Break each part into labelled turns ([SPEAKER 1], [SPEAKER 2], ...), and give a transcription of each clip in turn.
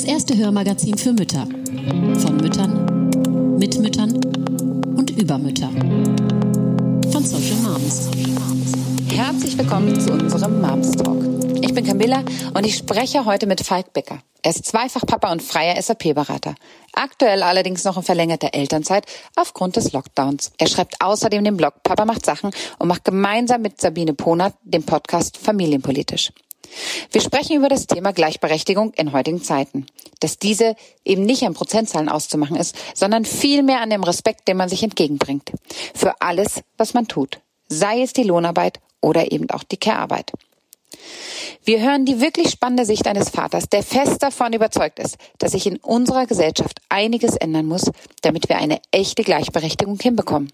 [SPEAKER 1] Das erste Hörmagazin für Mütter. Von Müttern, mit Müttern und über Mütter. Von Social Moms.
[SPEAKER 2] Herzlich willkommen zu unserem Moms Talk. Ich bin Camilla und ich spreche heute mit Falk Becker. Er ist zweifach Papa und freier SAP-Berater. Aktuell allerdings noch in verlängerter Elternzeit aufgrund des Lockdowns. Er schreibt außerdem den Blog Papa macht Sachen und macht gemeinsam mit Sabine Ponert den Podcast Familienpolitisch. Wir sprechen über das Thema Gleichberechtigung in heutigen Zeiten. Dass diese eben nicht an Prozentzahlen auszumachen ist, sondern vielmehr an dem Respekt, den man sich entgegenbringt. Für alles, was man tut. Sei es die Lohnarbeit oder eben auch die Care-Arbeit. Wir hören die wirklich spannende Sicht eines Vaters, der fest davon überzeugt ist, dass sich in unserer Gesellschaft einiges ändern muss, damit wir eine echte Gleichberechtigung hinbekommen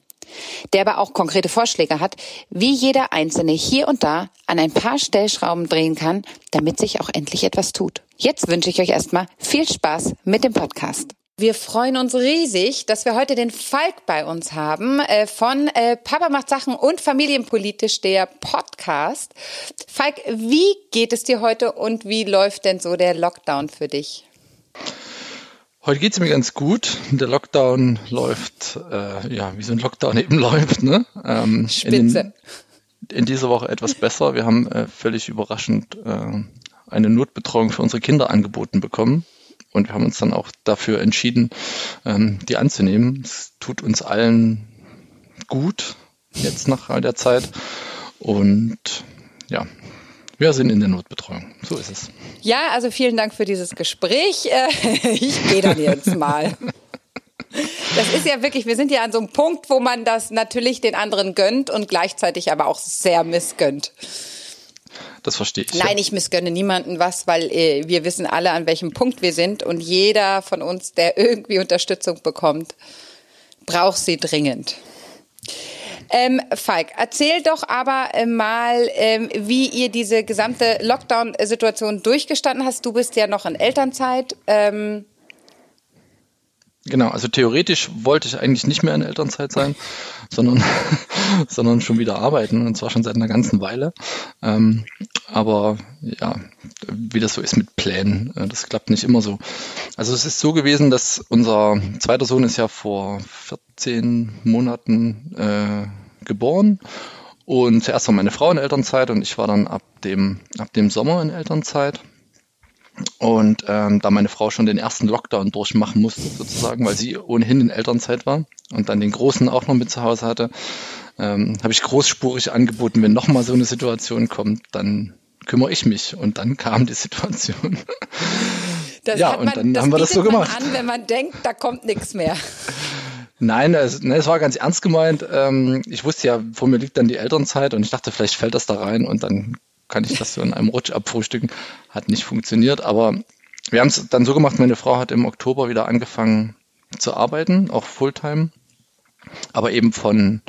[SPEAKER 2] der aber auch konkrete Vorschläge hat, wie jeder Einzelne hier und da an ein paar Stellschrauben drehen kann, damit sich auch endlich etwas tut. Jetzt wünsche ich euch erstmal viel Spaß mit dem Podcast. Wir freuen uns riesig, dass wir heute den Falk bei uns haben äh, von äh, Papa macht Sachen und Familienpolitisch, der Podcast. Falk, wie geht es dir heute und wie läuft denn so der Lockdown für dich?
[SPEAKER 3] Heute geht es mir ganz gut. Der Lockdown läuft, äh, ja, wie so ein Lockdown eben läuft. Ne?
[SPEAKER 2] Ähm, Spitze.
[SPEAKER 3] In, in, dieser Woche etwas besser. Wir haben äh, völlig überraschend äh, eine Notbetreuung für unsere Kinder angeboten bekommen. Und wir haben uns dann auch dafür entschieden, ähm, die anzunehmen. Es tut uns allen gut jetzt nach all der Zeit. Und ja, wir sind in der Notbetreuung. So ist es.
[SPEAKER 2] Ja, also vielen Dank für dieses Gespräch. Äh, ich gehe dann jetzt mal. Das ist ja wirklich, wir sind ja an so einem Punkt, wo man das natürlich den anderen gönnt und gleichzeitig aber auch sehr missgönnt.
[SPEAKER 3] Das verstehe ich.
[SPEAKER 2] Nein, ich missgönne niemanden was, weil äh, wir wissen alle, an welchem Punkt wir sind und jeder von uns, der irgendwie Unterstützung bekommt, braucht sie dringend. Ähm, Falk, erzähl doch aber äh, mal, ähm, wie ihr diese gesamte Lockdown-Situation durchgestanden hast. Du bist ja noch in Elternzeit. Ähm
[SPEAKER 3] Genau, also theoretisch wollte ich eigentlich nicht mehr in Elternzeit sein, sondern, sondern schon wieder arbeiten und zwar schon seit einer ganzen Weile. Ähm, aber ja, wie das so ist mit Plänen, äh, das klappt nicht immer so. Also es ist so gewesen, dass unser zweiter Sohn ist ja vor 14 Monaten äh, geboren und zuerst war meine Frau in Elternzeit und ich war dann ab dem, ab dem Sommer in Elternzeit. Und ähm, da meine Frau schon den ersten Lockdown durchmachen musste, sozusagen, weil sie ohnehin in Elternzeit war und dann den Großen auch noch mit zu Hause hatte, ähm, habe ich großspurig angeboten, wenn nochmal so eine Situation kommt, dann kümmere ich mich. Und dann kam die Situation.
[SPEAKER 2] Das ja, man, und dann haben wir das so gemacht. an, wenn man denkt, da kommt nichts mehr.
[SPEAKER 3] Nein, es, ne, es war ganz ernst gemeint. Ähm, ich wusste ja, vor mir liegt dann die Elternzeit und ich dachte, vielleicht fällt das da rein und dann kann ich das so in einem Rutsch abfrühstücken. Hat nicht funktioniert, aber wir haben es dann so gemacht, meine Frau hat im Oktober wieder angefangen zu arbeiten, auch Fulltime, aber eben von,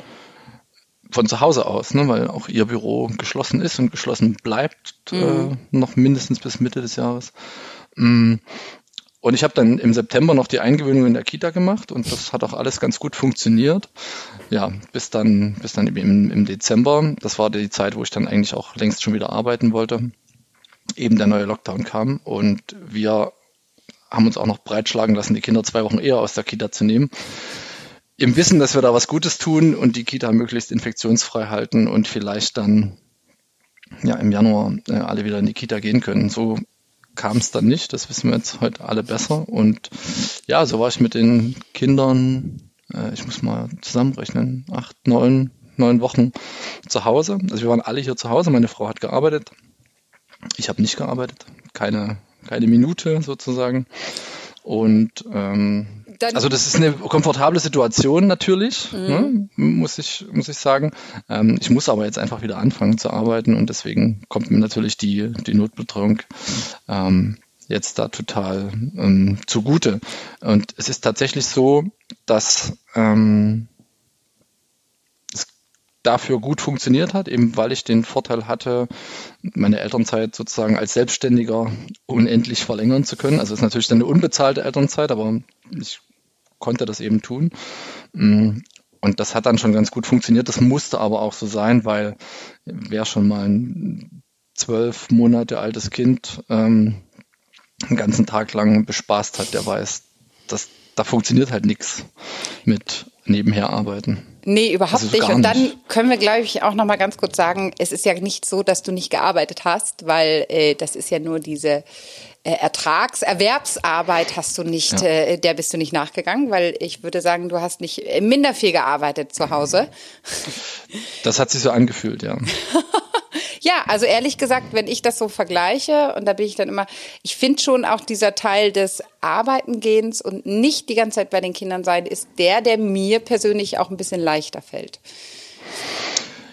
[SPEAKER 3] von zu Hause aus, ne, weil auch ihr Büro geschlossen ist und geschlossen bleibt, äh, mhm. äh, noch mindestens bis Mitte des Jahres. Mm. Und ich habe dann im September noch die Eingewöhnung in der Kita gemacht und das hat auch alles ganz gut funktioniert. Ja, bis dann, bis dann im, im Dezember. Das war die Zeit, wo ich dann eigentlich auch längst schon wieder arbeiten wollte. Eben der neue Lockdown kam und wir haben uns auch noch breitschlagen lassen, die Kinder zwei Wochen eher aus der Kita zu nehmen. Im Wissen, dass wir da was Gutes tun und die Kita möglichst infektionsfrei halten und vielleicht dann ja im Januar äh, alle wieder in die Kita gehen können. So kam es dann nicht. Das wissen wir jetzt heute alle besser. Und ja, so war ich mit den Kindern, äh, ich muss mal zusammenrechnen, acht, neun, neun Wochen zu Hause. Also wir waren alle hier zu Hause. Meine Frau hat gearbeitet. Ich habe nicht gearbeitet. Keine, keine Minute sozusagen. Und ähm, dann also das ist eine komfortable Situation natürlich, mhm. ne, muss ich muss ich sagen. Ähm, ich muss aber jetzt einfach wieder anfangen zu arbeiten und deswegen kommt mir natürlich die die Notbetreuung ähm, jetzt da total ähm, zugute. Und es ist tatsächlich so, dass ähm, es dafür gut funktioniert hat, eben weil ich den Vorteil hatte, meine Elternzeit sozusagen als Selbstständiger unendlich verlängern zu können. Also es ist natürlich dann eine unbezahlte Elternzeit, aber ich konnte das eben tun. Mm, und das hat dann schon ganz gut funktioniert. Das musste aber auch so sein, weil wer schon mal ein zwölf Monate altes Kind ähm, einen ganzen Tag lang bespaßt hat, der weiß, dass da funktioniert halt nichts mit nebenher arbeiten.
[SPEAKER 2] Nee, überhaupt also nicht. Und dann nicht. können wir, glaube ich, auch noch mal ganz kurz sagen, es ist ja nicht so, dass du nicht gearbeitet hast, weil äh, das ist ja nur diese Ertragserwerbsarbeit hast du nicht, ja. äh, der bist du nicht nachgegangen, weil ich würde sagen, du hast nicht äh, minder viel gearbeitet zu Hause.
[SPEAKER 3] Das hat sich so angefühlt, ja.
[SPEAKER 2] Ja, also ehrlich gesagt, wenn ich das so vergleiche, und da bin ich dann immer, ich finde schon auch dieser Teil des Arbeitengehens und nicht die ganze Zeit bei den Kindern sein, ist der, der mir persönlich auch ein bisschen leichter fällt.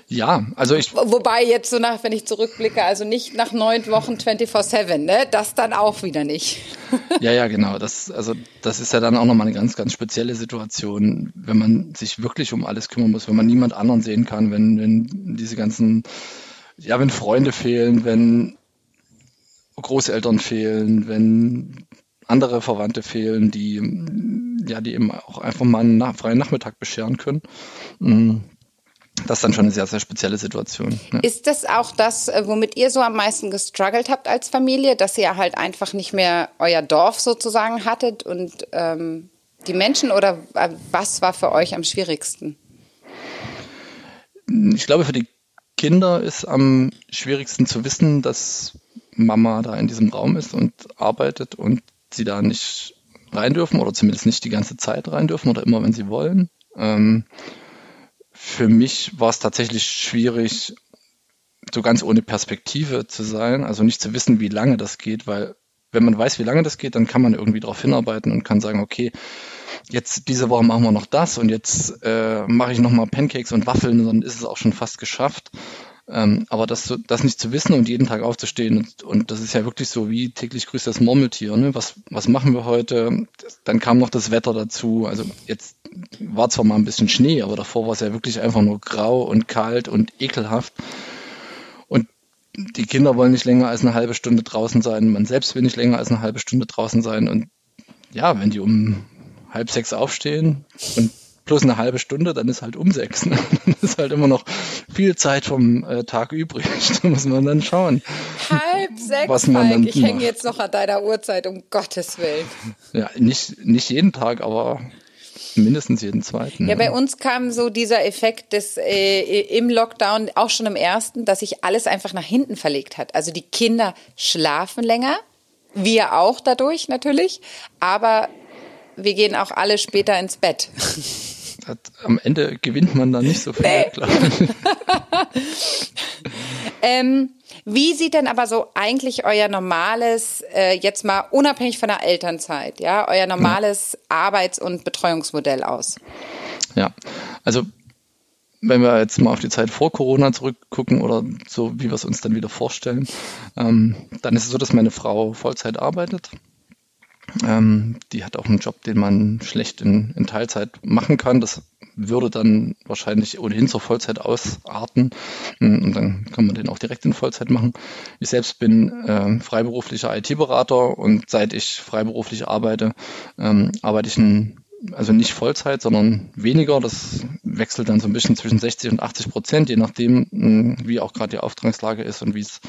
[SPEAKER 3] Ja, also ich.
[SPEAKER 2] Wobei jetzt so nach, wenn ich zurückblicke, also nicht nach neun Wochen 24-7, ne? Das dann auch wieder nicht.
[SPEAKER 3] Ja, ja, genau. Das, also, das ist ja dann auch nochmal eine ganz, ganz spezielle Situation, wenn man sich wirklich um alles kümmern muss, wenn man niemand anderen sehen kann, wenn, wenn diese ganzen ja, wenn Freunde fehlen, wenn Großeltern fehlen, wenn andere Verwandte fehlen, die ja, die eben auch einfach mal einen freien Nachmittag bescheren können. Mm, das ist dann schon eine sehr, sehr spezielle Situation.
[SPEAKER 2] Ja. Ist das auch das, äh, womit ihr so am meisten gestruggelt habt als Familie, dass ihr halt einfach nicht mehr euer Dorf sozusagen hattet und ähm, die Menschen oder äh, was war für euch am schwierigsten?
[SPEAKER 3] Ich glaube, für die Kinder ist am schwierigsten zu wissen, dass Mama da in diesem Raum ist und arbeitet und sie da nicht rein dürfen oder zumindest nicht die ganze Zeit rein dürfen oder immer, wenn sie wollen. Ähm, für mich war es tatsächlich schwierig, so ganz ohne Perspektive zu sein, also nicht zu wissen, wie lange das geht, weil wenn man weiß, wie lange das geht, dann kann man irgendwie darauf hinarbeiten und kann sagen, okay, jetzt diese Woche machen wir noch das und jetzt äh, mache ich nochmal Pancakes und Waffeln dann ist es auch schon fast geschafft. Ähm, aber das, das nicht zu wissen und jeden Tag aufzustehen und, und das ist ja wirklich so wie täglich grüßt das Murmeltier. Ne? Was, was machen wir heute? Dann kam noch das Wetter dazu. Also jetzt war zwar mal ein bisschen Schnee, aber davor war es ja wirklich einfach nur grau und kalt und ekelhaft. Und die Kinder wollen nicht länger als eine halbe Stunde draußen sein. Man selbst will nicht länger als eine halbe Stunde draußen sein. Und ja, wenn die um halb sechs aufstehen und plus eine halbe Stunde, dann ist halt um sechs. Ne? Dann ist halt immer noch viel Zeit vom äh, Tag übrig. Da muss man dann schauen.
[SPEAKER 2] Halb sechs, was man dann ich hänge jetzt noch an deiner Uhrzeit, um Gottes Willen.
[SPEAKER 3] Ja, nicht, nicht jeden Tag, aber mindestens jeden zweiten.
[SPEAKER 2] Ja, bei uns kam so dieser Effekt des äh, im Lockdown, auch schon im ersten, dass sich alles einfach nach hinten verlegt hat. Also die Kinder schlafen länger, wir auch dadurch natürlich, aber wir gehen auch alle später ins Bett.
[SPEAKER 3] Das, am Ende gewinnt man dann nicht so viel, nee.
[SPEAKER 2] ähm, wie sieht denn aber so eigentlich euer normales, äh, jetzt mal unabhängig von der Elternzeit, ja, euer normales ja. Arbeits- und Betreuungsmodell aus?
[SPEAKER 3] Ja, also wenn wir jetzt mal auf die Zeit vor Corona zurückgucken oder so, wie wir es uns dann wieder vorstellen, ähm, dann ist es so, dass meine Frau Vollzeit arbeitet ähm, die hat auch einen Job, den man schlecht in, in Teilzeit machen kann. Das würde dann wahrscheinlich ohnehin zur Vollzeit ausarten hm, und dann kann man den auch direkt in Vollzeit machen. Ich selbst bin äh, freiberuflicher IT-Berater und seit ich freiberuflich arbeite, ähm, arbeite ich ein, also nicht Vollzeit, sondern weniger. Das wechselt dann so ein bisschen zwischen 60 und 80 Prozent, je nachdem, hm, wie auch gerade die Auftragslage ist und wie es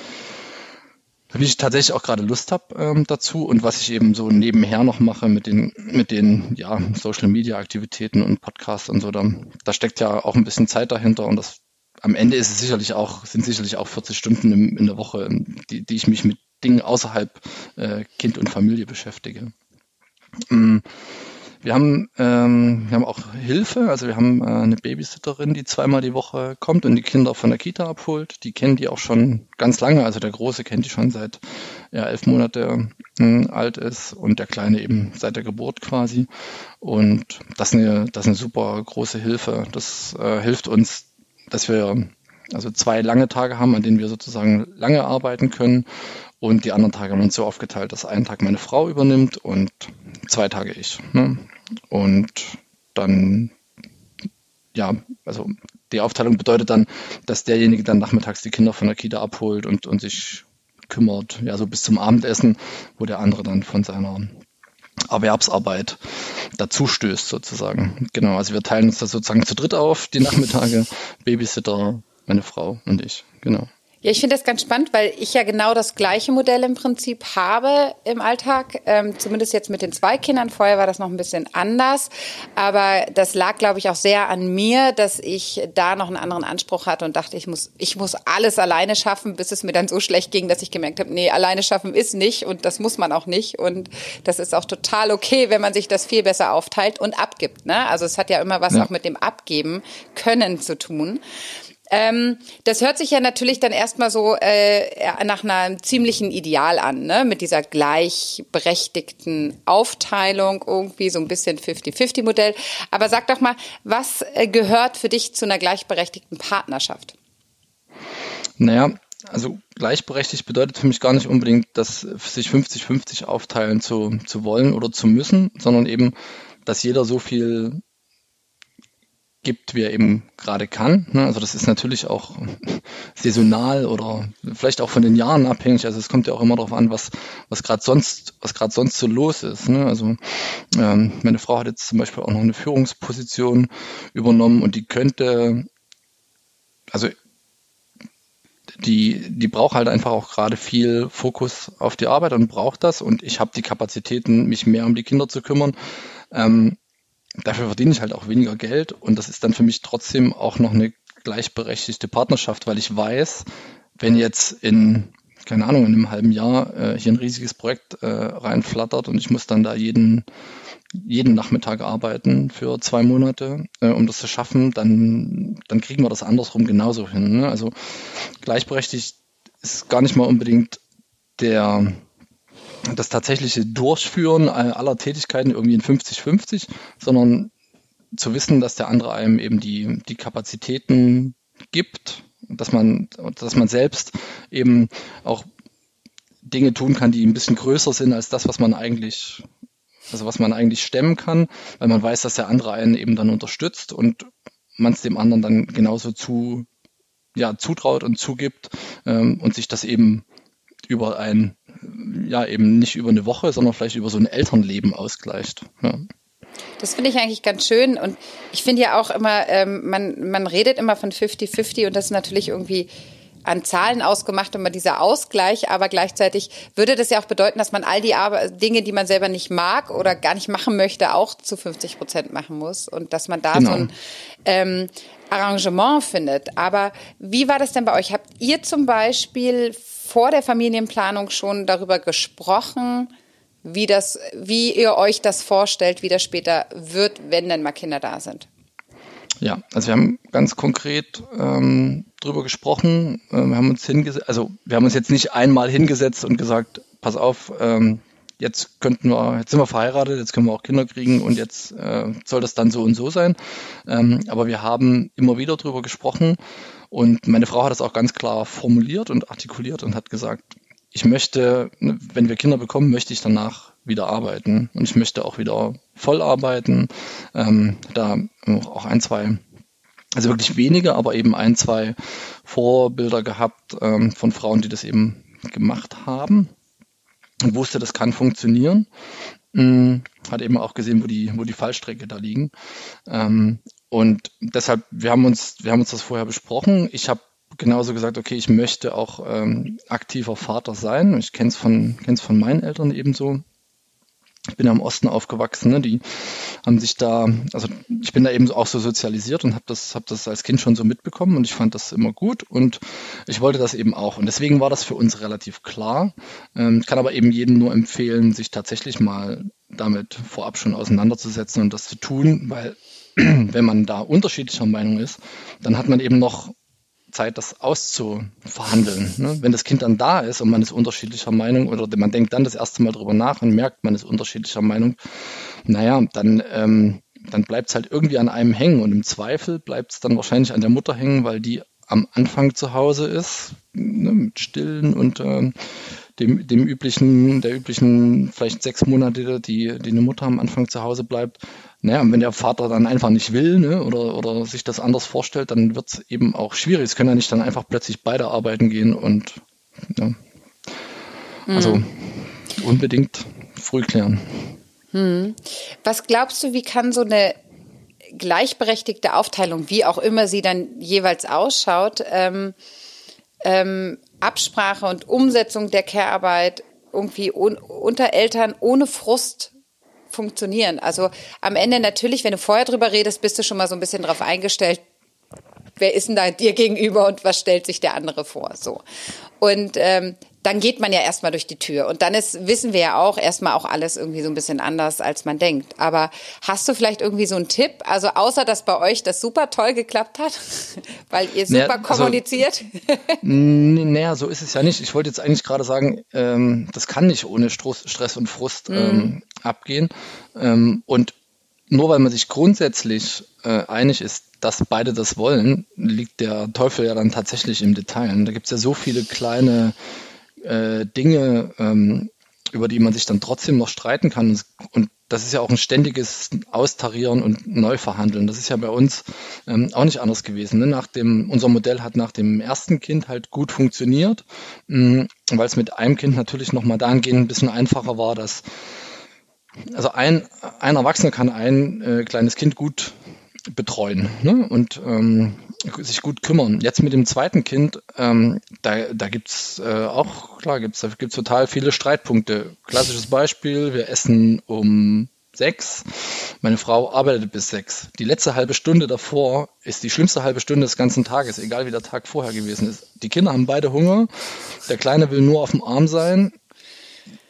[SPEAKER 3] wie ich tatsächlich auch gerade Lust habe ähm, dazu und was ich eben so nebenher noch mache mit den mit den ja Social Media Aktivitäten und Podcasts und so da, da steckt ja auch ein bisschen Zeit dahinter und das am Ende ist es sicherlich auch sind sicherlich auch 40 Stunden im, in der Woche die, die ich mich mit Dingen außerhalb äh, Kind und Familie beschäftige. Ähm, wir haben, ähm, wir haben auch Hilfe, also wir haben äh, eine Babysitterin, die zweimal die Woche kommt und die Kinder von der Kita abholt. Die kennen die auch schon ganz lange, also der Große kennt die schon seit er elf Monate äh, alt ist und der Kleine eben seit der Geburt quasi. Und das ist eine, das ist eine super große Hilfe. Das äh, hilft uns, dass wir also zwei lange Tage haben, an denen wir sozusagen lange arbeiten können. Und die anderen Tage haben wir uns so aufgeteilt, dass einen Tag meine Frau übernimmt und zwei Tage ich. Ne? Und dann, ja, also die Aufteilung bedeutet dann, dass derjenige dann nachmittags die Kinder von der Kita abholt und, und sich kümmert, ja, so bis zum Abendessen, wo der andere dann von seiner Erwerbsarbeit dazu stößt sozusagen. Genau, also wir teilen uns das sozusagen zu dritt auf, die Nachmittage, Babysitter, meine Frau und ich, genau.
[SPEAKER 2] Ja, ich finde das ganz spannend, weil ich ja genau das gleiche Modell im Prinzip habe im Alltag. Ähm, zumindest jetzt mit den zwei Kindern. Vorher war das noch ein bisschen anders. Aber das lag, glaube ich, auch sehr an mir, dass ich da noch einen anderen Anspruch hatte und dachte, ich muss, ich muss alles alleine schaffen, bis es mir dann so schlecht ging, dass ich gemerkt habe, nee, alleine schaffen ist nicht und das muss man auch nicht. Und das ist auch total okay, wenn man sich das viel besser aufteilt und abgibt. Ne? Also es hat ja immer was ja. auch mit dem Abgeben können zu tun. Ähm, das hört sich ja natürlich dann erstmal so äh, nach einem ziemlichen Ideal an, ne? mit dieser gleichberechtigten Aufteilung, irgendwie so ein bisschen 50-50-Modell. Aber sag doch mal, was äh, gehört für dich zu einer gleichberechtigten Partnerschaft?
[SPEAKER 3] Naja, also gleichberechtigt bedeutet für mich gar nicht unbedingt, dass sich 50-50 aufteilen zu, zu wollen oder zu müssen, sondern eben, dass jeder so viel gibt, wie er eben gerade kann. Ne? Also das ist natürlich auch saisonal oder vielleicht auch von den Jahren abhängig. Also es kommt ja auch immer darauf an, was was gerade sonst was gerade sonst so los ist. Ne? Also ähm, meine Frau hat jetzt zum Beispiel auch noch eine Führungsposition übernommen und die könnte also die, die braucht halt einfach auch gerade viel Fokus auf die Arbeit und braucht das. Und ich habe die Kapazitäten, mich mehr um die Kinder zu kümmern. Ähm, dafür verdiene ich halt auch weniger Geld und das ist dann für mich trotzdem auch noch eine gleichberechtigte Partnerschaft, weil ich weiß, wenn jetzt in, keine Ahnung, in einem halben Jahr äh, hier ein riesiges Projekt äh, reinflattert und ich muss dann da jeden, jeden Nachmittag arbeiten für zwei Monate, äh, um das zu schaffen, dann, dann kriegen wir das andersrum genauso hin. Ne? Also gleichberechtigt ist gar nicht mal unbedingt der, das tatsächliche Durchführen aller Tätigkeiten irgendwie in 50-50, sondern zu wissen, dass der andere einem eben die, die Kapazitäten gibt, dass man, dass man selbst eben auch Dinge tun kann, die ein bisschen größer sind als das, was man eigentlich, also was man eigentlich stemmen kann, weil man weiß, dass der andere einen eben dann unterstützt und man es dem anderen dann genauso zu, ja, zutraut und zugibt ähm, und sich das eben über ein ja eben nicht über eine Woche, sondern vielleicht über so ein Elternleben ausgleicht. Ja.
[SPEAKER 2] Das finde ich eigentlich ganz schön und ich finde ja auch immer, ähm, man, man redet immer von 50-50 und das ist natürlich irgendwie an Zahlen ausgemacht, immer dieser Ausgleich, aber gleichzeitig würde das ja auch bedeuten, dass man all die Dinge, die man selber nicht mag oder gar nicht machen möchte, auch zu 50 Prozent machen muss und dass man da genau. so ein ähm, Arrangement findet. Aber wie war das denn bei euch? Habt ihr zum Beispiel vor der Familienplanung schon darüber gesprochen, wie das, wie ihr euch das vorstellt, wie das später wird, wenn denn mal Kinder da sind?
[SPEAKER 3] Ja, also wir haben ganz konkret ähm, drüber gesprochen. Äh, wir haben uns hingesetzt, also wir haben uns jetzt nicht einmal hingesetzt und gesagt, pass auf, ähm, jetzt könnten wir, jetzt sind wir verheiratet, jetzt können wir auch Kinder kriegen und jetzt äh, soll das dann so und so sein. Ähm, aber wir haben immer wieder drüber gesprochen und meine Frau hat es auch ganz klar formuliert und artikuliert und hat gesagt, ich möchte, ne, wenn wir Kinder bekommen, möchte ich danach wieder arbeiten und ich möchte auch wieder voll arbeiten. Ähm, da auch ein, zwei, also wirklich wenige, aber eben ein, zwei Vorbilder gehabt ähm, von Frauen, die das eben gemacht haben und wusste, das kann funktionieren. Ähm, hat eben auch gesehen, wo die, wo die Fallstrecke da liegen. Ähm, und deshalb, wir haben uns, wir haben uns das vorher besprochen. Ich habe genauso gesagt, okay, ich möchte auch ähm, aktiver Vater sein. Ich kenne es von, kenn's von meinen Eltern ebenso. Ich bin ja im Osten aufgewachsen, ne? die haben sich da, also ich bin da eben auch so sozialisiert und habe das, hab das als Kind schon so mitbekommen und ich fand das immer gut und ich wollte das eben auch. Und deswegen war das für uns relativ klar. Ähm, kann aber eben jedem nur empfehlen, sich tatsächlich mal damit vorab schon auseinanderzusetzen und das zu tun, weil wenn man da unterschiedlicher Meinung ist, dann hat man eben noch Zeit, das auszuverhandeln. Ne? Wenn das Kind dann da ist und man ist unterschiedlicher Meinung oder man denkt dann das erste Mal drüber nach und merkt, man ist unterschiedlicher Meinung, naja, dann, ähm, dann bleibt es halt irgendwie an einem hängen und im Zweifel bleibt es dann wahrscheinlich an der Mutter hängen, weil die am Anfang zu Hause ist, ne, mit Stillen und ähm, dem, dem üblichen, der üblichen vielleicht sechs Monate, die, die eine Mutter am Anfang zu Hause bleibt. Naja, und wenn der Vater dann einfach nicht will ne, oder, oder sich das anders vorstellt, dann wird es eben auch schwierig. Es können ja nicht dann einfach plötzlich beide arbeiten gehen und ja. also mhm. unbedingt früh klären.
[SPEAKER 2] Hm. Was glaubst du, wie kann so eine gleichberechtigte Aufteilung, wie auch immer sie dann jeweils ausschaut, ähm, ähm, Absprache und Umsetzung der Care-Arbeit irgendwie un unter Eltern ohne Frust funktionieren. Also am Ende natürlich, wenn du vorher drüber redest, bist du schon mal so ein bisschen drauf eingestellt, wer ist denn da dir gegenüber und was stellt sich der andere vor? So. Und ähm, dann geht man ja erstmal durch die Tür. Und dann ist, wissen wir ja auch, erstmal auch alles irgendwie so ein bisschen anders, als man denkt. Aber hast du vielleicht irgendwie so einen Tipp? Also außer, dass bei euch das super toll geklappt hat, weil ihr super naja, also, kommuniziert?
[SPEAKER 3] naja, so ist es ja nicht. Ich wollte jetzt eigentlich gerade sagen, ähm, das kann nicht ohne Stress und Frust mhm. ähm, abgehen. Ähm, und nur weil man sich grundsätzlich äh, einig ist, dass beide das wollen, liegt der Teufel ja dann tatsächlich im Detail. da gibt es ja so viele kleine äh, Dinge, ähm, über die man sich dann trotzdem noch streiten kann. Und das ist ja auch ein ständiges Austarieren und Neuverhandeln. Das ist ja bei uns ähm, auch nicht anders gewesen. Ne? Nach dem, unser Modell hat nach dem ersten Kind halt gut funktioniert, ähm, weil es mit einem Kind natürlich nochmal dahingehend ein bisschen einfacher war, dass also ein, ein Erwachsener kann ein äh, kleines Kind gut betreuen ne? und ähm, sich gut kümmern. Jetzt mit dem zweiten Kind, ähm, da, da gibt's äh, auch, klar, gibt's, da gibt's total viele Streitpunkte. Klassisches Beispiel, wir essen um sechs. Meine Frau arbeitet bis sechs. Die letzte halbe Stunde davor ist die schlimmste halbe Stunde des ganzen Tages, egal wie der Tag vorher gewesen ist. Die Kinder haben beide Hunger. Der Kleine will nur auf dem Arm sein.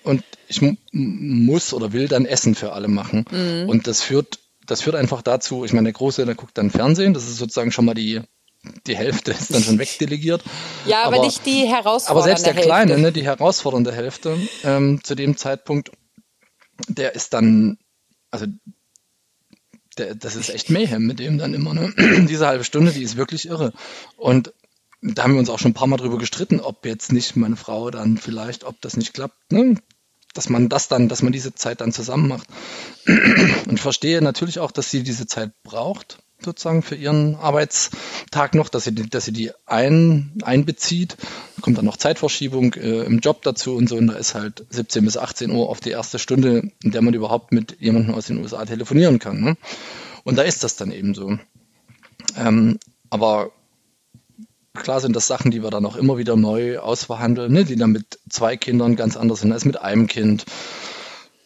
[SPEAKER 3] Und ich muss oder will dann Essen für alle machen. Mhm. Und das führt das führt einfach dazu, ich meine, der Große, der guckt dann Fernsehen, das ist sozusagen schon mal die, die Hälfte ist dann schon wegdelegiert.
[SPEAKER 2] Ja, aber, aber nicht die herausfordernde
[SPEAKER 3] Aber selbst der Hälfte. Kleine, ne, die herausfordernde Hälfte ähm, zu dem Zeitpunkt, der ist dann, also der, das ist echt Mayhem mit dem dann immer. Ne? Diese halbe Stunde, die ist wirklich irre. Und da haben wir uns auch schon ein paar Mal drüber gestritten, ob jetzt nicht meine Frau dann vielleicht, ob das nicht klappt. Ne? Dass man das dann, dass man diese Zeit dann zusammen macht. Und verstehe natürlich auch, dass sie diese Zeit braucht, sozusagen für ihren Arbeitstag noch, dass sie, dass sie die ein, einbezieht. Kommt dann noch Zeitverschiebung äh, im Job dazu und so. Und da ist halt 17 bis 18 Uhr auf die erste Stunde, in der man überhaupt mit jemandem aus den USA telefonieren kann. Ne? Und da ist das dann eben so. Ähm, aber Klar sind das Sachen, die wir dann auch immer wieder neu ausverhandeln, ne, die dann mit zwei Kindern ganz anders sind als mit einem Kind.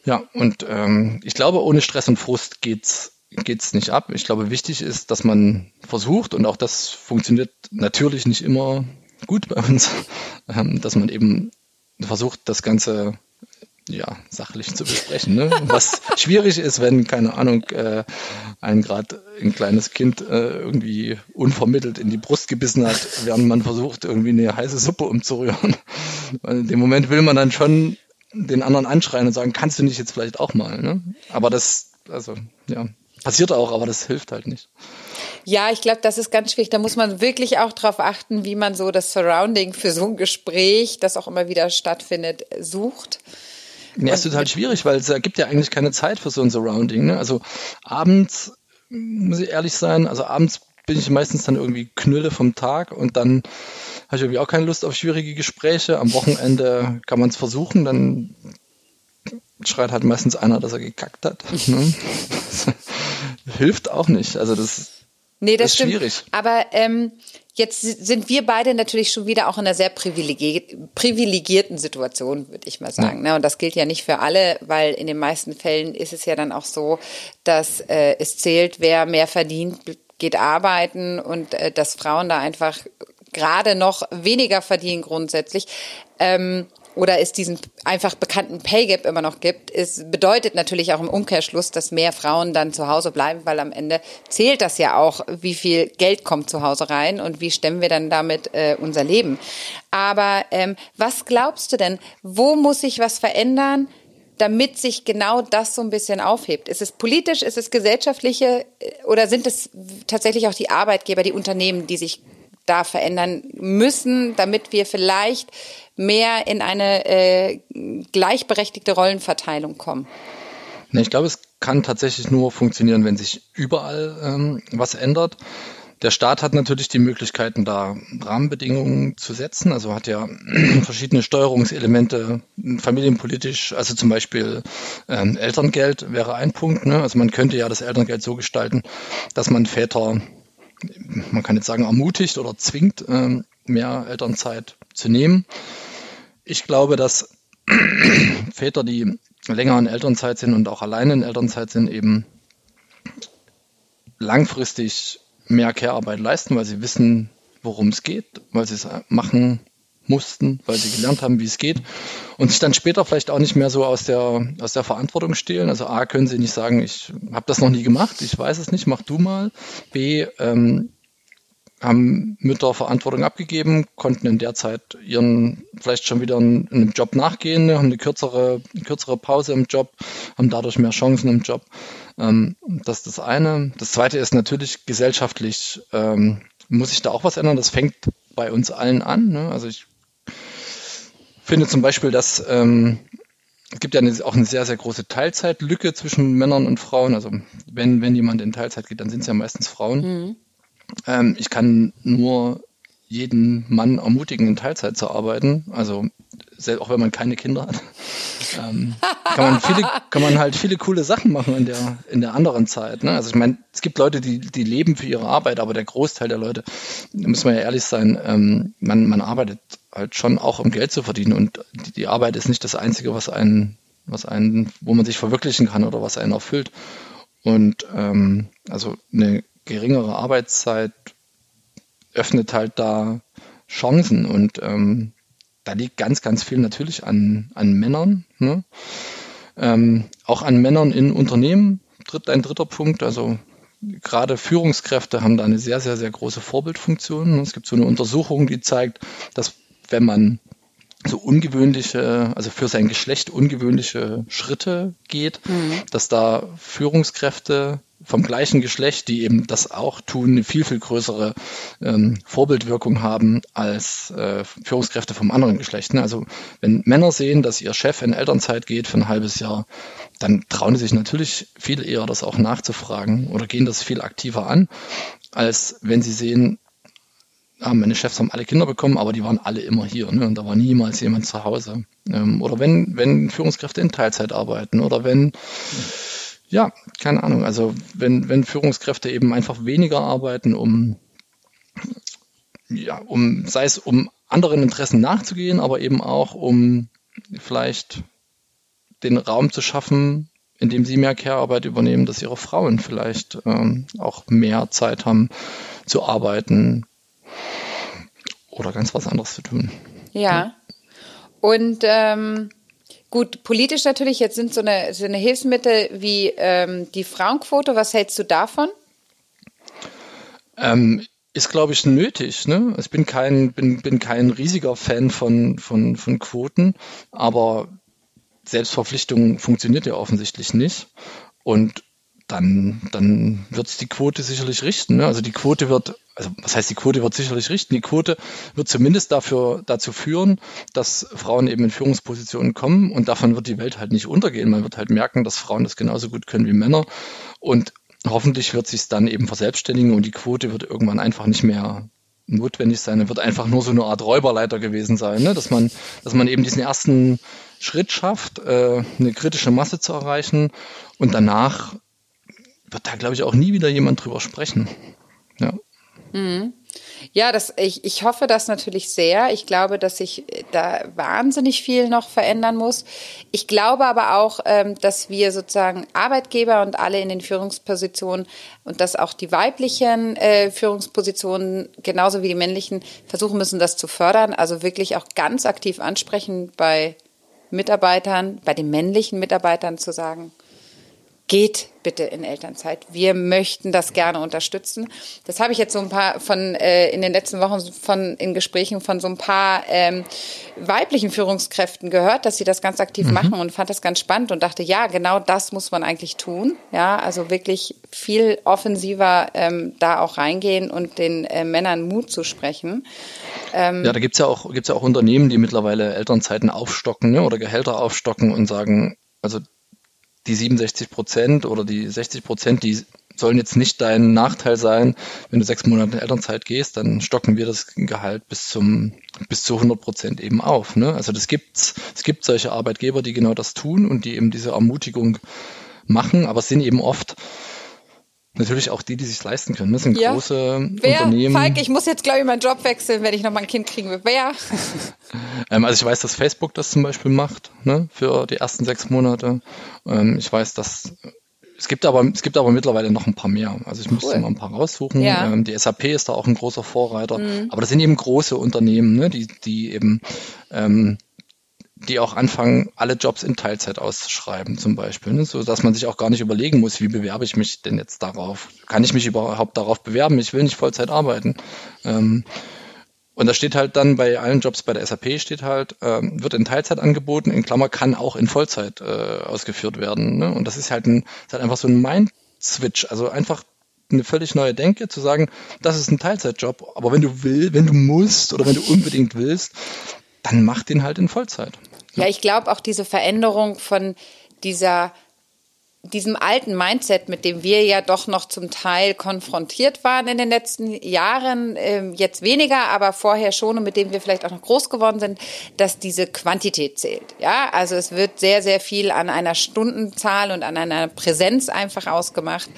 [SPEAKER 3] Ja, und ähm, ich glaube, ohne Stress und Frust geht's geht's nicht ab. Ich glaube, wichtig ist, dass man versucht, und auch das funktioniert natürlich nicht immer gut bei uns, ähm, dass man eben versucht, das Ganze ja, sachlich zu besprechen. Ne? Was schwierig ist, wenn, keine Ahnung, äh, ein gerade ein kleines Kind äh, irgendwie unvermittelt in die Brust gebissen hat, während man versucht, irgendwie eine heiße Suppe umzurühren. In dem Moment will man dann schon den anderen anschreien und sagen, kannst du nicht jetzt vielleicht auch mal. Ne? Aber das, also, ja, passiert auch, aber das hilft halt nicht.
[SPEAKER 2] Ja, ich glaube, das ist ganz schwierig. Da muss man wirklich auch darauf achten, wie man so das Surrounding für so ein Gespräch, das auch immer wieder stattfindet, sucht.
[SPEAKER 3] Ja, ist total schwierig, weil es gibt ja eigentlich keine Zeit für so ein Surrounding. Ne? Also abends, muss ich ehrlich sein, also abends bin ich meistens dann irgendwie knülle vom Tag und dann habe ich irgendwie auch keine Lust auf schwierige Gespräche. Am Wochenende kann man es versuchen, dann schreit halt meistens einer, dass er gekackt hat. Ne? hilft auch nicht. Also das,
[SPEAKER 2] nee, das, das ist stimmt. schwierig. Aber ähm, Jetzt sind wir beide natürlich schon wieder auch in einer sehr privilegierten Situation, würde ich mal sagen. Ja. Ne? Und das gilt ja nicht für alle, weil in den meisten Fällen ist es ja dann auch so, dass äh, es zählt, wer mehr verdient, geht arbeiten und äh, dass Frauen da einfach gerade noch weniger verdienen grundsätzlich. Ähm, oder es diesen einfach bekannten Pay Gap immer noch gibt, ist, bedeutet natürlich auch im Umkehrschluss, dass mehr Frauen dann zu Hause bleiben, weil am Ende zählt das ja auch, wie viel Geld kommt zu Hause rein und wie stemmen wir dann damit äh, unser Leben. Aber ähm, was glaubst du denn, wo muss sich was verändern, damit sich genau das so ein bisschen aufhebt? Ist es politisch, ist es gesellschaftliche äh, oder sind es tatsächlich auch die Arbeitgeber, die Unternehmen, die sich da verändern müssen, damit wir vielleicht mehr in eine äh, gleichberechtigte Rollenverteilung kommen?
[SPEAKER 3] Ich glaube, es kann tatsächlich nur funktionieren, wenn sich überall ähm, was ändert. Der Staat hat natürlich die Möglichkeiten, da Rahmenbedingungen zu setzen. Also hat ja verschiedene Steuerungselemente familienpolitisch. Also zum Beispiel ähm, Elterngeld wäre ein Punkt. Ne? Also man könnte ja das Elterngeld so gestalten, dass man Väter, man kann jetzt sagen, ermutigt oder zwingt, ähm, mehr Elternzeit zu nehmen. Ich glaube, dass Väter, die länger in Elternzeit sind und auch alleine in Elternzeit sind, eben langfristig mehr Care-Arbeit leisten, weil sie wissen, worum es geht, weil sie es machen mussten, weil sie gelernt haben, wie es geht und sich dann später vielleicht auch nicht mehr so aus der, aus der Verantwortung stehlen. Also A, können sie nicht sagen, ich habe das noch nie gemacht, ich weiß es nicht, mach du mal. B, ähm, haben Mütter Verantwortung abgegeben, konnten in der Zeit ihren vielleicht schon wieder einen, einen Job nachgehen, ne, haben eine kürzere, kürzere Pause im Job, haben dadurch mehr Chancen im Job. Ähm, das ist das eine. Das zweite ist natürlich gesellschaftlich ähm, muss sich da auch was ändern. Das fängt bei uns allen an. Ne? Also ich finde zum Beispiel, dass ähm, es gibt ja eine, auch eine sehr, sehr große Teilzeitlücke zwischen Männern und Frauen. Also wenn, wenn jemand in Teilzeit geht, dann sind es ja meistens Frauen. Mhm. Ähm, ich kann nur jeden Mann ermutigen, in Teilzeit zu arbeiten. Also auch wenn man keine Kinder hat, ähm, kann man viele, kann man halt viele coole Sachen machen in der in der anderen Zeit. Ne? Also ich meine, es gibt Leute, die die leben für ihre Arbeit, aber der Großteil der Leute, da muss man ja ehrlich sein, ähm, man man arbeitet halt schon auch um Geld zu verdienen und die, die Arbeit ist nicht das einzige, was einen was einen, wo man sich verwirklichen kann oder was einen erfüllt. Und ähm, also eine geringere Arbeitszeit öffnet halt da Chancen und ähm, da liegt ganz, ganz viel natürlich an, an Männern. Ne? Ähm, auch an Männern in Unternehmen tritt ein dritter Punkt. Also gerade Führungskräfte haben da eine sehr, sehr, sehr große Vorbildfunktion. Es gibt so eine Untersuchung, die zeigt, dass wenn man so ungewöhnliche, also für sein Geschlecht ungewöhnliche Schritte geht, mhm. dass da Führungskräfte vom gleichen Geschlecht, die eben das auch tun, eine viel, viel größere ähm, Vorbildwirkung haben als äh, Führungskräfte vom anderen Geschlecht. Ne? Also wenn Männer sehen, dass ihr Chef in Elternzeit geht für ein halbes Jahr, dann trauen sie sich natürlich viel eher, das auch nachzufragen oder gehen das viel aktiver an, als wenn sie sehen, ja, meine Chefs haben alle Kinder bekommen, aber die waren alle immer hier ne? und da war niemals jemand zu Hause. Ähm, oder wenn, wenn Führungskräfte in Teilzeit arbeiten oder wenn mhm ja, keine Ahnung. Also wenn, wenn Führungskräfte eben einfach weniger arbeiten, um, ja, um, sei es um anderen Interessen nachzugehen, aber eben auch um vielleicht den Raum zu schaffen, in dem sie mehr Care-Arbeit übernehmen, dass ihre Frauen vielleicht ähm, auch mehr Zeit haben zu arbeiten oder ganz was anderes zu tun.
[SPEAKER 2] Ja. Und ähm, Gut, politisch natürlich, jetzt sind so eine, so eine Hilfsmittel wie ähm, die Frauenquote. Was hältst du davon?
[SPEAKER 3] Ähm, ist, glaube ich, nötig. Ne? Ich bin kein, bin, bin kein riesiger Fan von, von, von Quoten, aber Selbstverpflichtung funktioniert ja offensichtlich nicht. Und dann, dann wird es die Quote sicherlich richten. Ne? Also die Quote wird, also was heißt die Quote wird sicherlich richten? Die Quote wird zumindest dafür, dazu führen, dass Frauen eben in Führungspositionen kommen und davon wird die Welt halt nicht untergehen. Man wird halt merken, dass Frauen das genauso gut können wie Männer und hoffentlich wird sich dann eben verselbstständigen und die Quote wird irgendwann einfach nicht mehr notwendig sein. Dann wird einfach nur so eine Art Räuberleiter gewesen sein, ne? dass man, dass man eben diesen ersten Schritt schafft, äh, eine kritische Masse zu erreichen und danach wird da, glaube ich, auch nie wieder jemand drüber sprechen. Ja.
[SPEAKER 2] Mhm. Ja, das, ich, ich hoffe das natürlich sehr. Ich glaube, dass sich da wahnsinnig viel noch verändern muss. Ich glaube aber auch, ähm, dass wir sozusagen Arbeitgeber und alle in den Führungspositionen und dass auch die weiblichen äh, Führungspositionen genauso wie die männlichen versuchen müssen, das zu fördern. Also wirklich auch ganz aktiv ansprechen bei Mitarbeitern, bei den männlichen Mitarbeitern zu sagen, geht bitte in Elternzeit. Wir möchten das gerne unterstützen. Das habe ich jetzt so ein paar von äh, in den letzten Wochen von in Gesprächen von so ein paar ähm, weiblichen Führungskräften gehört, dass sie das ganz aktiv mhm. machen und fand das ganz spannend und dachte, ja, genau das muss man eigentlich tun. Ja, also wirklich viel offensiver ähm, da auch reingehen und den äh, Männern Mut zu sprechen.
[SPEAKER 3] Ähm, ja, da gibt's ja auch gibt's ja auch Unternehmen, die mittlerweile Elternzeiten aufstocken ne, oder Gehälter aufstocken und sagen, also die 67 Prozent oder die 60 Prozent, die sollen jetzt nicht dein Nachteil sein. Wenn du sechs Monate in Elternzeit gehst, dann stocken wir das Gehalt bis zum bis zu 100 Prozent eben auf. Ne? Also das gibt's. Es gibt solche Arbeitgeber, die genau das tun und die eben diese Ermutigung machen, aber es sind eben oft Natürlich auch die, die sich leisten können. Das sind
[SPEAKER 2] Ja.
[SPEAKER 3] große
[SPEAKER 2] Wer?
[SPEAKER 3] Unternehmen.
[SPEAKER 2] Falk, ich muss jetzt, glaube ich, meinen Job wechseln, wenn ich noch mal ein Kind kriegen will. Wer?
[SPEAKER 3] Ähm, also ich weiß, dass Facebook das zum Beispiel macht, ne, für die ersten sechs Monate. Ähm, ich weiß, dass es gibt aber es gibt aber mittlerweile noch ein paar mehr. Also ich müsste
[SPEAKER 2] Cool.
[SPEAKER 3] mal ein paar raussuchen.
[SPEAKER 2] Ja. Mhm.
[SPEAKER 3] Ähm, die SAP ist da auch ein großer Vorreiter. Aber das sind eben große Unternehmen, ne, die die eben ähm, die auch anfangen, alle Jobs in Teilzeit auszuschreiben, zum Beispiel, ne? so dass man sich auch gar nicht überlegen muss, wie bewerbe ich mich denn jetzt darauf? Kann ich mich überhaupt darauf bewerben? Ich will nicht Vollzeit arbeiten. Ähm, und da steht halt dann bei allen Jobs bei der SAP steht halt, ähm, wird in Teilzeit angeboten, in Klammer kann auch in Vollzeit äh, ausgeführt werden. Ne? Und das ist halt, ein, ist halt einfach so ein Mind-Switch, also einfach eine völlig neue Denke, zu sagen, das ist ein Teilzeitjob, aber wenn du willst, wenn du musst oder wenn du unbedingt willst, dann mach den halt in Vollzeit.
[SPEAKER 2] Ja, ich glaube auch diese Veränderung von dieser diesem alten Mindset, mit dem wir ja doch noch zum Teil konfrontiert waren in den letzten Jahren, ähm, jetzt weniger, aber vorher schon und mit dem wir vielleicht auch noch groß geworden sind, dass diese Quantität zählt. Ja, also es wird sehr, sehr viel an einer Stundenzahl und an einer Präsenz einfach ausgemacht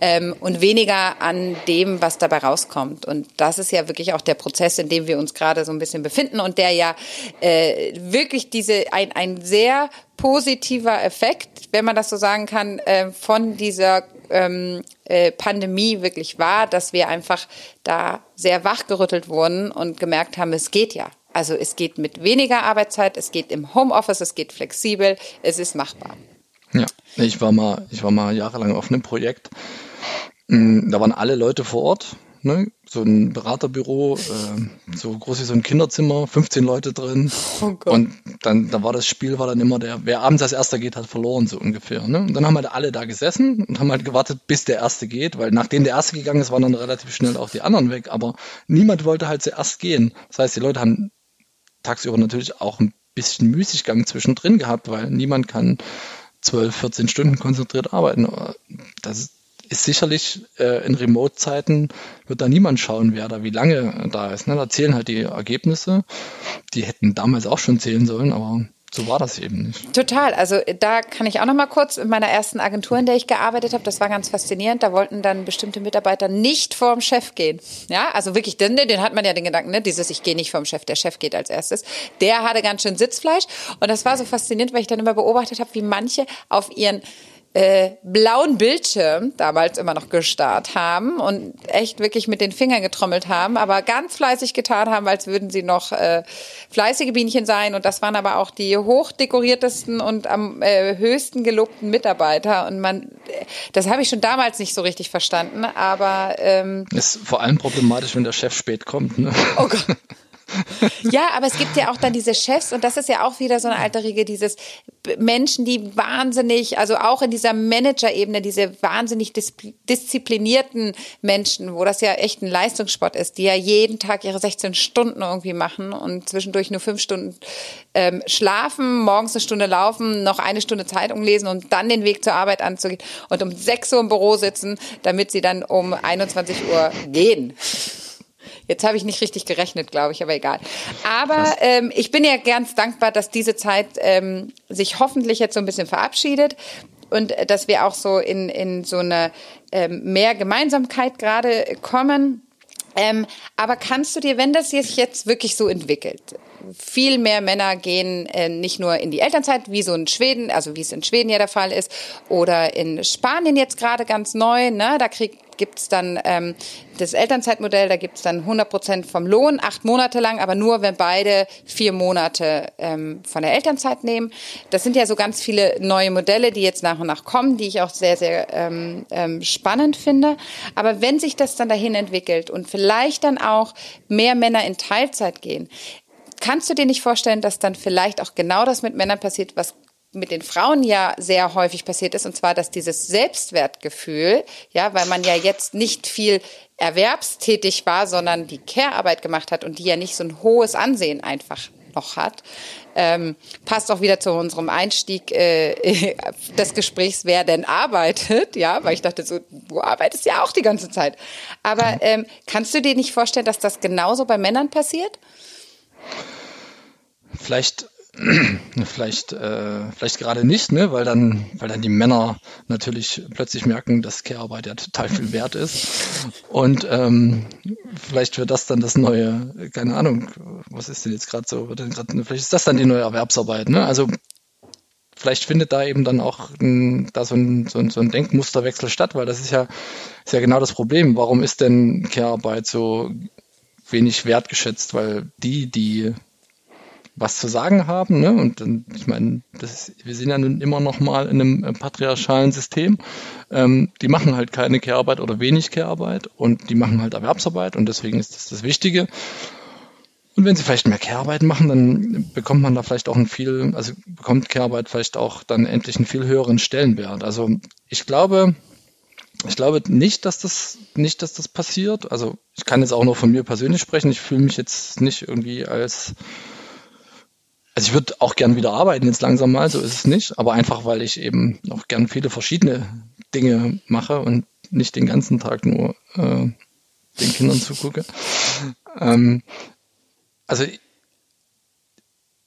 [SPEAKER 2] ähm, und weniger an dem, was dabei rauskommt. Und das ist ja wirklich auch der Prozess, in dem wir uns gerade so ein bisschen befinden und der ja äh, wirklich diese ein, ein sehr positiver Effekt, wenn man das so sagen kann, äh, von dieser ähm, äh, Pandemie wirklich war, dass wir einfach da sehr wachgerüttelt wurden und gemerkt haben, es geht ja. Also es geht mit weniger Arbeitszeit, es geht im Homeoffice, es geht flexibel, es ist machbar.
[SPEAKER 3] Ja, ich war mal, ich war mal jahrelang auf einem Projekt. Mm, Da waren alle Leute vor Ort, ne? So ein Beraterbüro, äh, so groß wie so ein Kinderzimmer, 15 Leute drin.
[SPEAKER 2] Oh.
[SPEAKER 3] Und dann, da war das Spiel, war dann immer der, wer abends als erster geht, hat verloren, so ungefähr. Ne? Und dann haben halt alle da gesessen und haben halt gewartet, bis der erste geht, weil nachdem der erste gegangen ist, waren dann relativ schnell auch die anderen weg. Aber niemand wollte halt zuerst gehen. Das heißt, die Leute haben tagsüber natürlich auch ein bisschen Müßiggang zwischendrin gehabt, weil niemand kann 12, 14 Stunden konzentriert arbeiten. Das ist sicherlich äh, in Remote-Zeiten wird da niemand schauen, wer da wie lange da ist. Ne? Da zählen halt die Ergebnisse. Die hätten damals auch schon zählen sollen, aber so war das eben nicht.
[SPEAKER 2] Total. Also da kann ich auch noch mal kurz in meiner ersten Agentur, in der ich gearbeitet habe, das war ganz faszinierend. Da wollten dann bestimmte Mitarbeiter nicht vorm Chef gehen. Ja, also wirklich, den, den hat man ja den Gedanken, ne? dieses ich gehe nicht vorm Chef, der Chef geht als erstes. Der hatte ganz schön Sitzfleisch und das war so faszinierend, weil ich dann immer beobachtet habe, wie manche auf ihren äh, blauen Bildschirm damals immer noch gestarrt haben und echt wirklich mit den Fingern getrommelt haben, aber ganz fleißig getan haben, als würden sie noch äh, fleißige Bienchen sein. Und das waren aber auch die hochdekoriertesten und am äh, höchsten gelobten Mitarbeiter. Und man, äh, das habe ich schon damals nicht so richtig verstanden, aber ähm,
[SPEAKER 3] Ist vor allem problematisch, wenn der Chef spät kommt. Ne?
[SPEAKER 2] Oh Gott. Ja, aber es gibt ja auch dann diese Chefs und das ist ja auch wieder so eine alte Regel, dieses Menschen, die wahnsinnig, also auch in dieser Managerebene, diese wahnsinnig dis disziplinierten Menschen, wo das ja echt ein Leistungssport ist, die ja jeden Tag ihre 16 Stunden irgendwie machen und zwischendurch nur fünf Stunden ähm, schlafen, morgens eine Stunde laufen, noch eine Stunde Zeitung lesen und dann den Weg zur Arbeit anzugehen und um 6 Uhr im Büro sitzen, damit sie dann um 21 Uhr gehen. Jetzt habe ich nicht richtig gerechnet, glaube ich, aber egal. Aber ähm, ich bin ja ganz dankbar, dass diese Zeit ähm, sich hoffentlich jetzt so ein bisschen verabschiedet und äh, dass wir auch so in, in so eine ähm, mehr Gemeinsamkeit gerade kommen. Ähm, aber kannst du dir, wenn das sich jetzt wirklich so entwickelt, viel mehr Männer gehen äh, nicht nur in die Elternzeit, wie so in Schweden, also wie es in Schweden ja der Fall ist, oder in Spanien jetzt gerade ganz neu, ne? da kriegt gibt's dann ähm, das Elternzeitmodell, da gibt's dann 100 Prozent vom Lohn, acht Monate lang, aber nur, wenn beide vier Monate ähm, von der Elternzeit nehmen. Das sind ja so ganz viele neue Modelle, die jetzt nach und nach kommen, die ich auch sehr, sehr ähm, ähm, spannend finde. Aber wenn sich das dann dahin entwickelt und vielleicht dann auch mehr Männer in Teilzeit gehen, kannst du dir nicht vorstellen, dass dann vielleicht auch genau das mit Männern passiert, was mit den Frauen ja sehr häufig passiert ist, und zwar, dass dieses Selbstwertgefühl, ja, weil man ja jetzt nicht viel erwerbstätig war, sondern die Care-Arbeit gemacht hat und die ja nicht so ein hohes Ansehen einfach noch hat, ähm, passt auch wieder zu unserem Einstieg äh, des Gesprächs, wer denn arbeitet, ja, weil ich dachte so, du arbeitest ja auch die ganze Zeit. Aber ähm, kannst du dir nicht vorstellen, dass das genauso bei Männern passiert?
[SPEAKER 3] Vielleicht vielleicht, äh, vielleicht gerade nicht, ne? weil dann, weil dann die Männer natürlich plötzlich merken, dass Care-Arbeit ja total viel wert ist. Und ähm, vielleicht wird das dann das neue, keine Ahnung, was ist denn jetzt gerade so, wird denn grad, vielleicht ist das dann die neue Erwerbsarbeit. Ne? Also vielleicht findet da eben dann auch ein, da so ein, so, ein, so ein Denkmusterwechsel statt, weil das ist ja, ist ja genau das Problem. Warum ist denn Care-Arbeit so wenig wertgeschätzt? Weil die, die was zu sagen haben. Ne? Und ich meine, das, wir sind ja nun immer noch mal in einem äh, patriarchalen System. Ähm, die machen halt keine Care-Arbeit oder wenig Care-Arbeit und die machen halt Erwerbsarbeit und deswegen ist das das Wichtige. Und wenn sie vielleicht mehr Care-Arbeit machen, dann bekommt man da vielleicht auch ein viel, also bekommt Care-Arbeit vielleicht auch dann endlich einen viel höheren Stellenwert. Also ich glaube, ich glaube nicht, dass das nicht, dass das passiert. Also ich kann jetzt auch nur von mir persönlich sprechen. Ich fühle mich jetzt nicht irgendwie als also ich würde auch gern wieder arbeiten jetzt langsam mal, so ist es nicht, aber einfach weil ich eben auch gern viele verschiedene Dinge mache und nicht den ganzen Tag nur äh, den Kindern zugucke. Ähm, also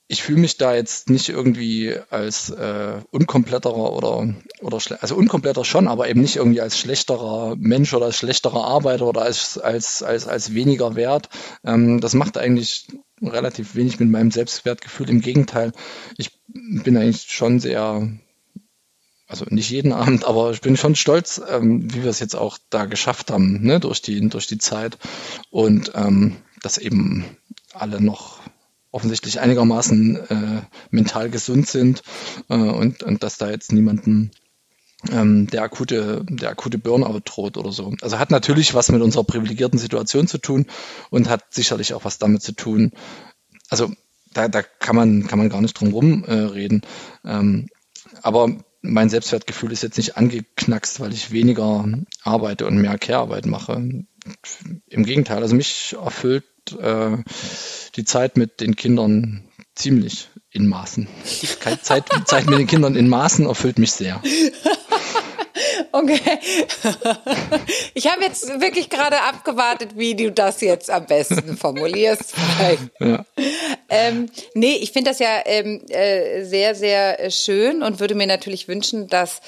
[SPEAKER 3] ich fühle mich da jetzt nicht irgendwie als äh, unkompletterer oder, oder also unkompletter schon, aber eben nicht irgendwie als schlechterer Mensch oder als schlechterer Arbeiter oder als, als, als, als weniger wert. Ähm, das macht eigentlich relativ wenig mit meinem Selbstwertgefühl. Im Gegenteil, ich bin eigentlich schon sehr, also nicht jeden Abend, aber ich bin schon stolz, ähm, wie wir es jetzt auch da geschafft haben, ne, durch die, durch die Zeit. Und ähm, dass eben alle noch offensichtlich einigermaßen äh, mental gesund sind äh, und, und dass da jetzt niemanden ähm, der akute, der akute Burnout droht oder so. Also hat natürlich was mit unserer privilegierten Situation zu tun und hat sicherlich auch was damit zu tun. Also da, da kann man kann man gar nicht drum rum äh, reden. Ähm, aber mein Selbstwertgefühl ist jetzt nicht angeknackst, weil ich weniger arbeite und mehr Care-Arbeit mache. Im Gegenteil, also mich erfüllt äh, die Zeit mit den Kindern ziemlich in Maßen. Zeit, Zeit mit den Kindern in Maßen erfüllt mich sehr.
[SPEAKER 2] Okay. Ich habe jetzt wirklich gerade abgewartet, wie du das jetzt am besten formulierst. Ja. Ähm, nee, ich finde das ja ähm, äh, sehr, sehr schön und würde mir natürlich wünschen, dass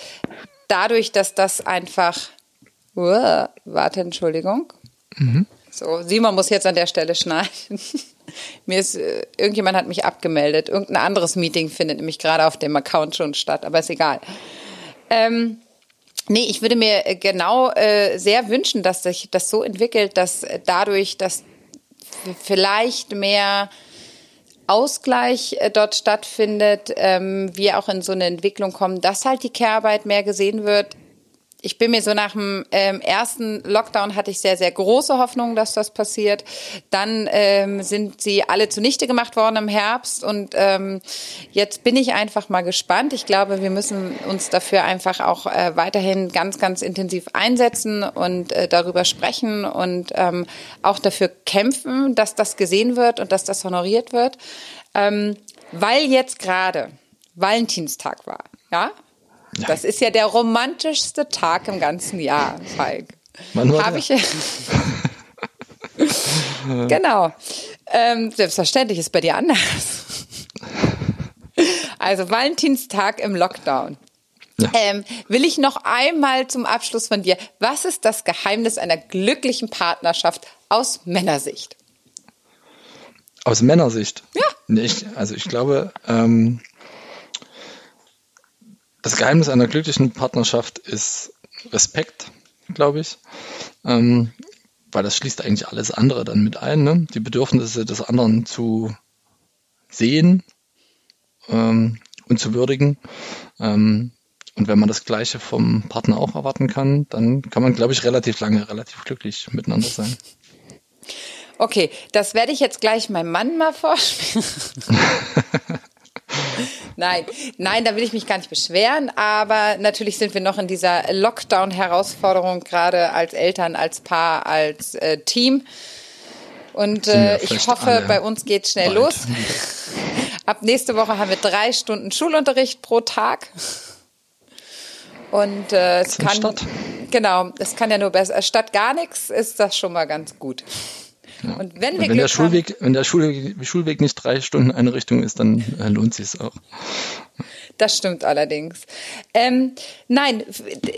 [SPEAKER 2] dadurch, dass das einfach. Uh, warte, Entschuldigung. Mhm. So, Simon muss jetzt an der Stelle schneiden. Mir ist, äh, irgendjemand hat mich abgemeldet. Irgendein anderes Meeting findet nämlich gerade auf dem Account schon statt, aber ist egal. Ähm, nee, ich würde mir äh, genau äh, sehr wünschen, dass sich das so entwickelt, dass äh, dadurch, dass vielleicht mehr Ausgleich dort stattfindet, ähm, wir auch in so eine Entwicklung kommen, dass halt die Care-Arbeit mehr gesehen wird ich bin mir so nach dem ähm, ersten Lockdown hatte ich sehr, sehr große Hoffnung, dass das passiert. Dann ähm, sind sie alle zunichte gemacht worden im Herbst und ähm, jetzt bin ich einfach mal gespannt. Ich glaube, wir müssen uns dafür einfach auch äh, weiterhin ganz, ganz intensiv einsetzen und äh, darüber sprechen und ähm, auch dafür kämpfen, dass das gesehen wird und dass das honoriert wird. Ähm, weil jetzt gerade Valentinstag war, ja, ja. Das ist ja der romantischste Tag im ganzen Jahr, Falk. Habe ich. genau. Ähm, selbstverständlich ist bei dir anders. also Valentinstag im Lockdown. Ja. Ähm, will ich noch einmal zum Abschluss von dir. Was ist das Geheimnis einer glücklichen Partnerschaft aus Männersicht?
[SPEAKER 3] Aus Männersicht?
[SPEAKER 2] Ja.
[SPEAKER 3] Nicht. Also ich glaube, ähm, das Geheimnis einer glücklichen Partnerschaft ist Respekt, glaube ich. Ähm, weil das schließt eigentlich alles andere dann mit ein, ne? die Bedürfnisse des anderen zu sehen ähm, und zu würdigen. Ähm, und wenn man das Gleiche vom Partner auch erwarten kann, dann kann man, glaube ich, relativ lange, relativ glücklich miteinander sein.
[SPEAKER 2] Okay, das werde ich jetzt gleich meinem Mann mal vorspielen. Nein, nein, da will ich mich gar nicht beschweren, aber natürlich sind wir noch in dieser Lockdown-Herausforderung, gerade als Eltern, als Paar, als äh, Team. Und äh, ich hoffe, bei uns geht schnell bald. los. Ab nächste Woche haben wir drei Stunden Schulunterricht pro Tag. Und äh, es kann, Stadt. genau, es kann ja nur besser. Statt gar nichts ist das schon mal ganz gut.
[SPEAKER 3] Ja. Und wenn, wir wenn der Schulweg, haben, wenn der Schulweg, Schulweg nicht drei Stunden eine Richtung ist, dann äh, lohnt sich auch.
[SPEAKER 2] Das stimmt allerdings. Ähm, nein,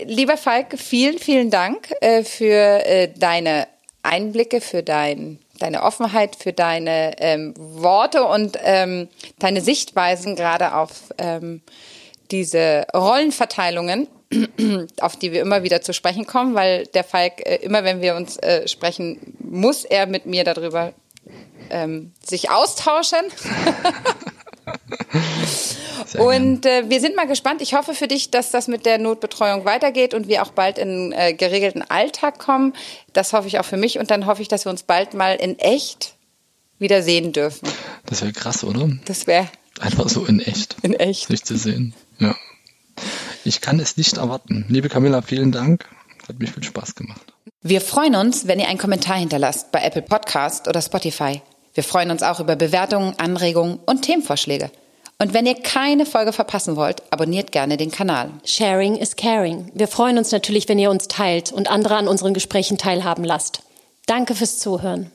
[SPEAKER 2] lieber Falk, vielen, vielen Dank äh, für äh, deine Einblicke, für dein, deine Offenheit, für deine ähm, Worte und ähm, deine Sichtweisen gerade auf ähm, diese Rollenverteilungen, auf die wir immer wieder zu sprechen kommen, weil der Falk, äh, immer wenn wir uns äh, sprechen, muss er mit mir darüber ähm, sich austauschen. und äh, wir sind mal gespannt. Ich hoffe für dich, dass das mit der Notbetreuung weitergeht und wir auch bald in äh, geregelten Alltag kommen. Das hoffe ich auch für mich. Und dann hoffe ich, dass wir uns bald mal in echt wieder sehen dürfen.
[SPEAKER 3] Das wäre krass, oder?
[SPEAKER 2] Das wäre
[SPEAKER 3] einfach so in echt.
[SPEAKER 2] In echt.
[SPEAKER 3] Sich zu sehen. Ja. Ich kann es nicht erwarten. Liebe Camilla, vielen Dank. Hat mir viel Spaß gemacht.
[SPEAKER 2] Wir freuen uns, wenn ihr einen Kommentar hinterlasst bei Apple Podcast oder Spotify. Wir freuen uns auch über Bewertungen, Anregungen und Themenvorschläge. Und wenn ihr keine Folge verpassen wollt, abonniert gerne den Kanal.
[SPEAKER 1] Sharing is caring. Wir freuen uns natürlich, wenn ihr uns teilt und andere an unseren Gesprächen teilhaben lasst. Danke fürs Zuhören.